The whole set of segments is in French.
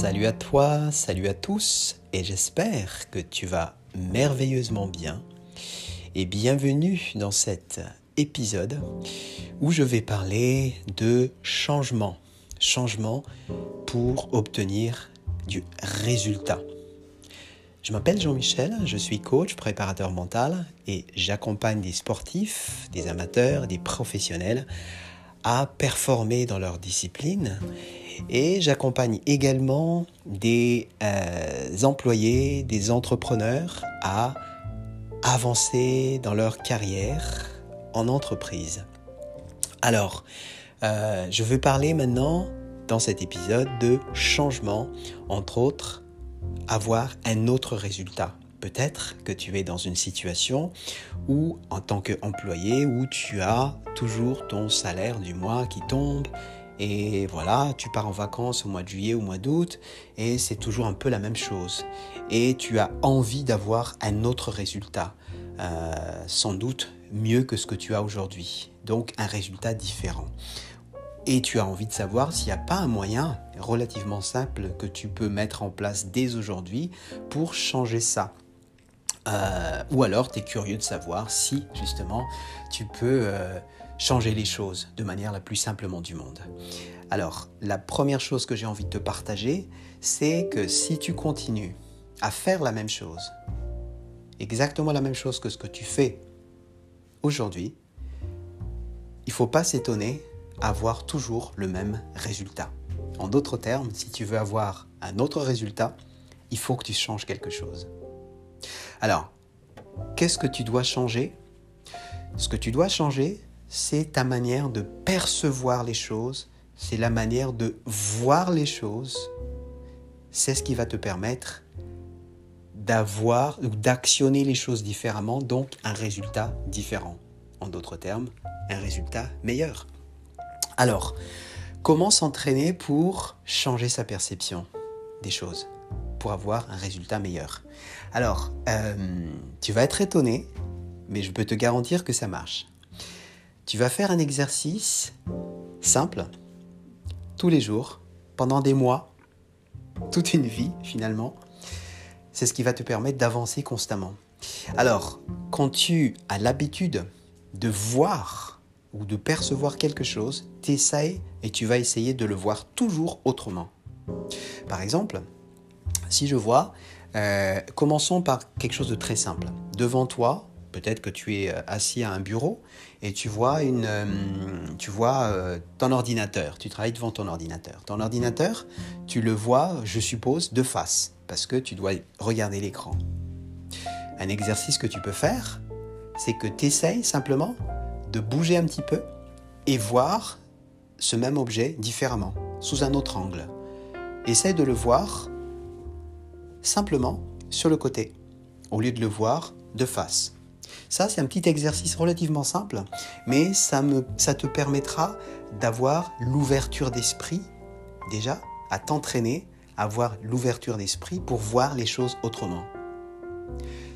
Salut à toi, salut à tous, et j'espère que tu vas merveilleusement bien. Et bienvenue dans cet épisode où je vais parler de changement. Changement pour obtenir du résultat. Je m'appelle Jean-Michel, je suis coach, préparateur mental et j'accompagne des sportifs, des amateurs, des professionnels à performer dans leur discipline et j'accompagne également des euh, employés, des entrepreneurs à avancer dans leur carrière en entreprise. Alors, euh, je veux parler maintenant dans cet épisode de changement, entre autres, avoir un autre résultat. Peut-être que tu es dans une situation où, en tant qu'employé, où tu as toujours ton salaire du mois qui tombe et voilà, tu pars en vacances au mois de juillet au mois d'août et c'est toujours un peu la même chose. Et tu as envie d'avoir un autre résultat, euh, sans doute mieux que ce que tu as aujourd'hui. Donc un résultat différent. Et tu as envie de savoir s'il n'y a pas un moyen relativement simple que tu peux mettre en place dès aujourd'hui pour changer ça. Euh, ou alors tu es curieux de savoir si justement tu peux... Euh, changer les choses de manière la plus simplement du monde. Alors, la première chose que j'ai envie de te partager, c'est que si tu continues à faire la même chose, exactement la même chose que ce que tu fais aujourd'hui, il ne faut pas s'étonner à avoir toujours le même résultat. En d'autres termes, si tu veux avoir un autre résultat, il faut que tu changes quelque chose. Alors, qu'est-ce que tu dois changer? Ce que tu dois changer, c'est ta manière de percevoir les choses, c'est la manière de voir les choses. C'est ce qui va te permettre d'avoir ou d'actionner les choses différemment, donc un résultat différent. En d'autres termes, un résultat meilleur. Alors, comment s'entraîner pour changer sa perception des choses, pour avoir un résultat meilleur? Alors, euh, tu vas être étonné, mais je peux te garantir que ça marche. Tu vas faire un exercice simple tous les jours, pendant des mois, toute une vie finalement. C'est ce qui va te permettre d'avancer constamment. Alors, quand tu as l'habitude de voir ou de percevoir quelque chose, t'essayes et tu vas essayer de le voir toujours autrement. Par exemple, si je vois, euh, commençons par quelque chose de très simple. Devant toi, Peut-être que tu es euh, assis à un bureau et tu vois, une, euh, tu vois euh, ton ordinateur, tu travailles devant ton ordinateur. Ton ordinateur, tu le vois, je suppose, de face, parce que tu dois regarder l'écran. Un exercice que tu peux faire, c'est que tu essayes simplement de bouger un petit peu et voir ce même objet différemment, sous un autre angle. Essaye de le voir simplement sur le côté, au lieu de le voir de face. Ça, c'est un petit exercice relativement simple, mais ça, te permettra d'avoir l'ouverture d'esprit, déjà, à t'entraîner, à avoir l'ouverture d'esprit pour voir les choses autrement.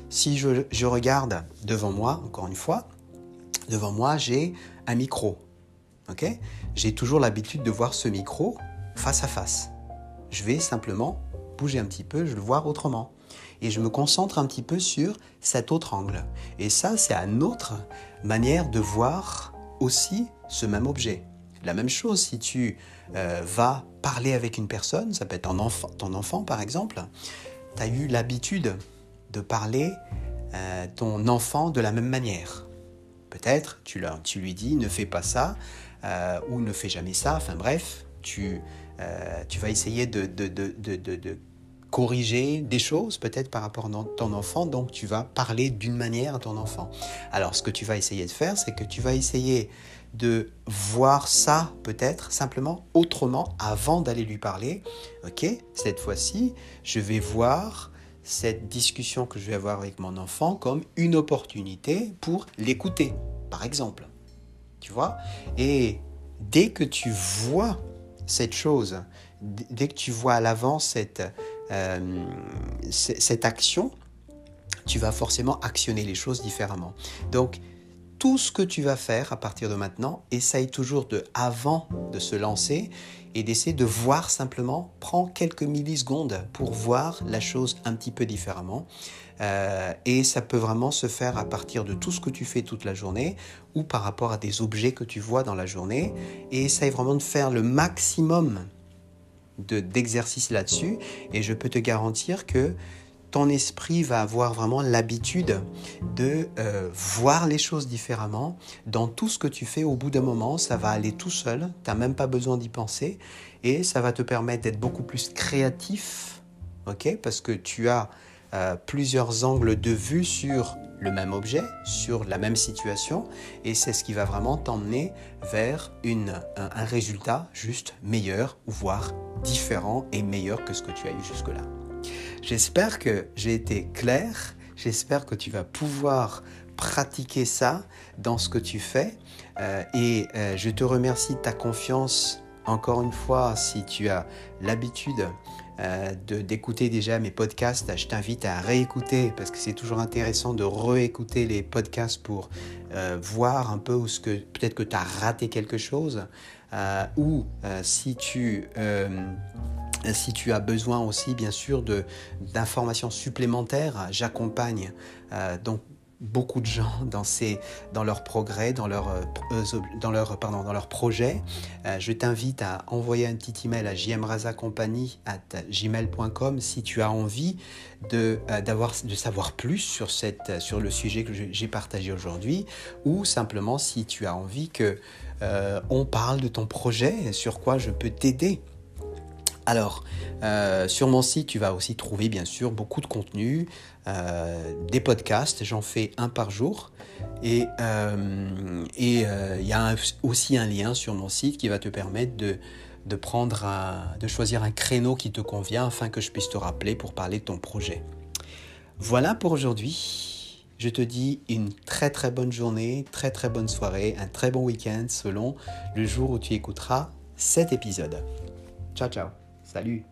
Si je, regarde devant moi, encore une fois, devant moi, j'ai un micro. j'ai toujours l'habitude de voir ce micro face à face. Je vais simplement bouger un petit peu, je le vois autrement et je me concentre un petit peu sur cet autre angle. Et ça, c'est une autre manière de voir aussi ce même objet. La même chose si tu euh, vas parler avec une personne, ça peut être ton enfant, ton enfant par exemple, tu as eu l'habitude de parler euh, ton enfant de la même manière. Peut-être tu, tu lui dis ne fais pas ça euh, ou ne fais jamais ça, enfin bref, tu, tu vas essayer de corriger des choses peut-être par rapport à ton enfant, donc tu vas parler d'une manière à ton enfant. Alors ce que tu vas essayer de faire, c'est que tu vas essayer de voir ça peut-être simplement autrement avant d'aller lui parler. Ok, cette fois-ci, je vais voir cette discussion que je vais avoir avec mon enfant comme une opportunité pour l'écouter, par exemple. Tu vois? Et dès que tu vois cette chose, dès que tu vois à l'avance cette, euh, cette action, tu vas forcément actionner les choses différemment. Donc, tout ce que tu vas faire à partir de maintenant, essaye toujours de, avant de se lancer, et d'essayer de voir simplement, prends quelques millisecondes pour voir la chose un petit peu différemment. Euh, et ça peut vraiment se faire à partir de tout ce que tu fais toute la journée ou par rapport à des objets que tu vois dans la journée. Et essaye vraiment de faire le maximum d'exercice là-dessus. Et je peux te garantir que ton esprit va avoir vraiment l'habitude de euh, voir les choses différemment. Dans tout ce que tu fais, au bout d'un moment, ça va aller tout seul. Tu n'as même pas besoin d'y penser. Et ça va te permettre d'être beaucoup plus créatif. ok? Parce que tu as euh, plusieurs angles de vue sur le même objet, sur la même situation. Et c'est ce qui va vraiment t'emmener vers une, un, résultat juste meilleur, voire différent et meilleur que ce que tu as eu jusque-là. J'espère que j'ai été clair. J'espère que tu vas pouvoir pratiquer ça dans ce que tu fais. Euh, et euh, je te remercie de ta confiance. Encore une fois, si tu as l'habitude euh, d'écouter déjà mes podcasts, je t'invite à réécouter parce que c'est toujours intéressant de réécouter les podcasts pour voir un peu où ce que peut-être que tu as raté quelque chose ou si tu si tu as besoin aussi, bien sûr, d'informations supplémentaires, j'accompagne euh, donc beaucoup de gens dans, ces, dans leur progrès, dans leur, euh, dans leur, pardon, dans projet. Euh, je t'invite à envoyer un petit email à gmail.com si tu as envie de, de savoir plus sur, cette, sur le sujet que j'ai partagé aujourd'hui ou simplement si tu as envie que on parle de ton projet, sur quoi je peux t'aider alors, euh, sur mon site, tu vas aussi trouver bien sûr beaucoup de contenu, euh, des podcasts, j'en fais un par jour. Et euh, il y a aussi un lien sur mon site qui va te permettre de, de, choisir un créneau qui te convient afin que je puisse te rappeler pour parler de ton projet. Voilà pour aujourd'hui. Je te dis une très très bonne journée, très très bonne soirée, un très bon week-end selon le jour où tu écouteras cet épisode. Ciao ciao Salut